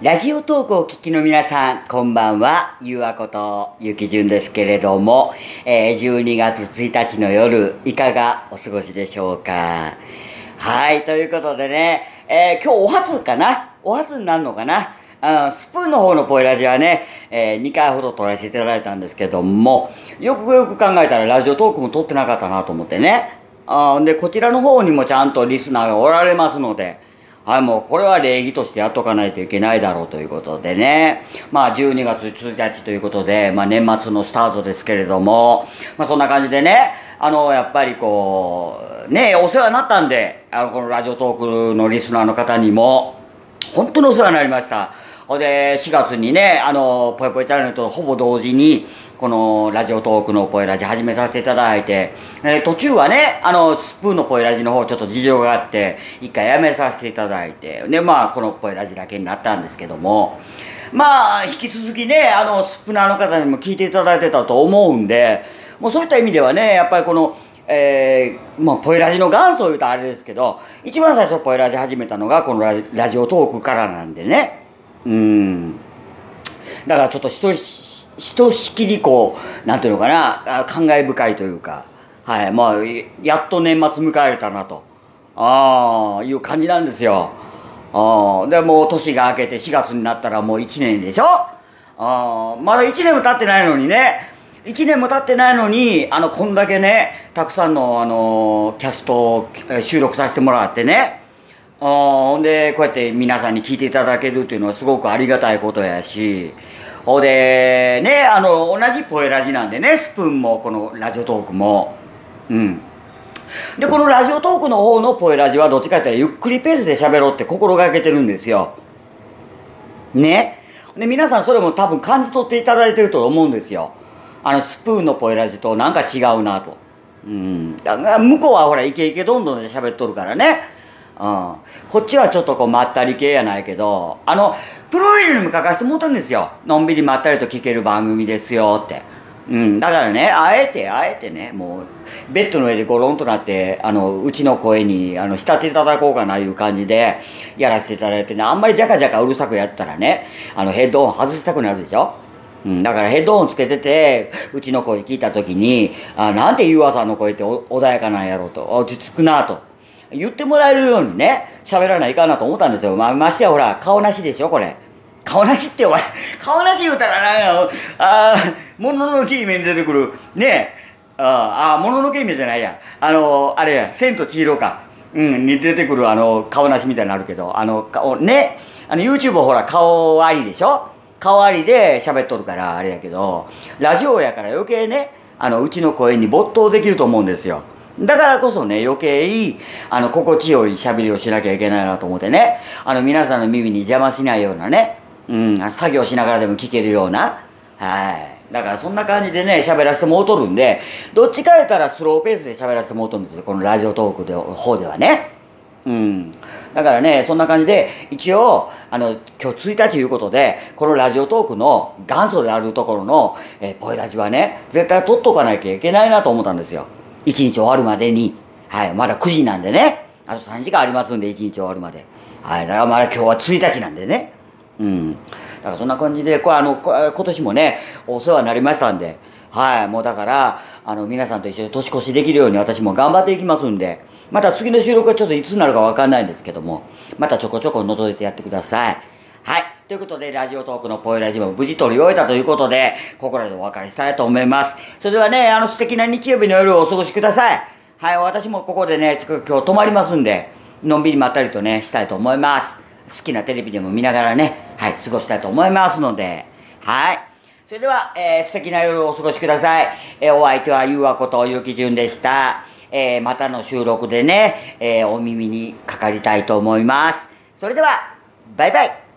ラジオトークをお聞きの皆さん、こんばんは。ゆうあこと、ゆきじゅんですけれども、えー、12月1日の夜、いかがお過ごしでしょうか？はい、ということでね、えー、今日お初かな？お初になるのかな？あの、スプーンの方のポイラジはね、えー、2回ほど撮らせていただいたんですけども、よくよく考えたらラジオトークも撮ってなかったなと思ってね。あんで、こちらの方にもちゃんとリスナーがおられますので、はい、もうこれは礼儀としてやっとかないといけないだろうということでね。まあ12月1日ということで、まあ年末のスタートですけれども、まあそんな感じでね、あの、やっぱりこう、ね、お世話になったんで、あの、このラジオトークのリスナーの方にも、本当にお世話になりました。ほで、4月にね、あの、ぽいぽいチャンネルとほぼ同時に、このラジオトークのポイラジ始めさせていただいて、えー、途中はね、あの、スプーンのポイラジの方ちょっと事情があって、一回やめさせていただいて、で、まあ、このポイラジだけになったんですけども、まあ、引き続きね、あの、スプナーの方にも聞いていただいてたと思うんで、もうそういった意味ではね、やっぱりこの、えー、まあ、ポイラジの元祖言うとあれですけど、一番最初ポイラジ始めたのがこのラジオトークからなんでね。うん。だからちょっと一ひとしきりこう、なんていうのかな、感慨深いというか、はい、まあ、やっと年末迎えれたなと、ああ、いう感じなんですよ。ああ、で、もう年が明けて4月になったらもう1年でしょ？ああ、まだ1年も経ってないのにね、1年も経ってないのに、あの、こんだけね、たくさんの、あの、キャストを収録させてもらってね、あほんで、こうやって皆さんに聞いていただけるっていうのはすごくありがたいことやし、ほで、ね、あの、同じポエラジなんでね、スプーンも、このラジオトークも。うん。で、このラジオトークの方のポエラジはどっちかっていうとゆっくりペースで喋ろうって心がけてるんですよ。ね。で、皆さんそれも多分感じ取っていただいてると思うんですよ。あの、スプーンのポエラジとなんか違うなと。うん。向こうはほら、イケイケどんどんで喋っとるからね。うん。こっちはちょっとこうまったり系やないけど、あの、プロフィールにも書かせてもらったんですよ。のんびりまったりと聞ける番組ですよって。うん。だからね、あえて、あえてね、もう、ベッドの上でゴロンとなって、あの、うちの声に、あの、浸っていただこうかないう感じで、やらせていただいてね、あんまりジャカジャカうるさくやったらね、あの、ヘッドオン外したくなるでしょうん、だからヘッドオンつけてて、うちの声聞いたときに、あ、なんでユーアさんの声って穏やかなんやろうと、落ち着くなと。言ってもらえるようにね、喋らないかなと思ったんですよ。まあ、ましてやほら、顔なしでしょ、これ。顔なしってお前、顔なし言うたらなんや、あー、もののけ姫に出てくる、ねああ、もののけ姫じゃないや。あの、あれや、千と千尋か。うん、に出てくるあの、顔なしみたいになるけど、あの、顔、ね、あの、YouTube ほら、顔ありでしょ顔ありで喋っとるから、あれやけど、ラジオやから余計ね、あの、うちの声に没頭できると思うんですよ。だからこそね、余計、あの、心地よい喋りをしなきゃいけないなと思ってね、あの、皆さんの耳に邪魔しないようなね、うん、作業しながらでも聞けるような、はい。だからそんな感じでね、喋らせてもうとるんで、どっちか言ったらスローペースで喋らせてもうとるんですよ、このラジオトークの方ではね。うん。だからね、そんな感じで、一応、あの、今日1日ということで、このラジオトークの元祖であるところの、えー、ポイラジはね、絶対取っとかなきゃいけないなと思ったんですよ。一日終わるまでに、はい、まだ9時なんでね、あと3時間ありますんで、一日終わるまで。はい、だからまだ今日は1日なんでね。うん。だからそんな感じで、これあの、今年もね、お世話になりましたんで、はい、もうだから、あの、皆さんと一緒に年越しできるように私も頑張っていきますんで、また次の収録はちょっといつになるかわかんないんですけども、またちょこちょこ覗いてやってください。ということで、ラジオトークのポイラジオも無事取り終えたということで、ここらでお別れしたいと思います。それではね、あの素敵な日曜日の夜をお過ごしください。はい、私もここでね、今日泊まりますんで、のんびりまったりとね、したいと思います。好きなテレビでも見ながらね、はい、過ごしたいと思いますので、はい。それでは、えー、素敵な夜をお過ごしください。えー、お相手はゆうわことゆきじゅんでした。えー、またの収録でね、えー、お耳にかかりたいと思います。それでは、バイバイ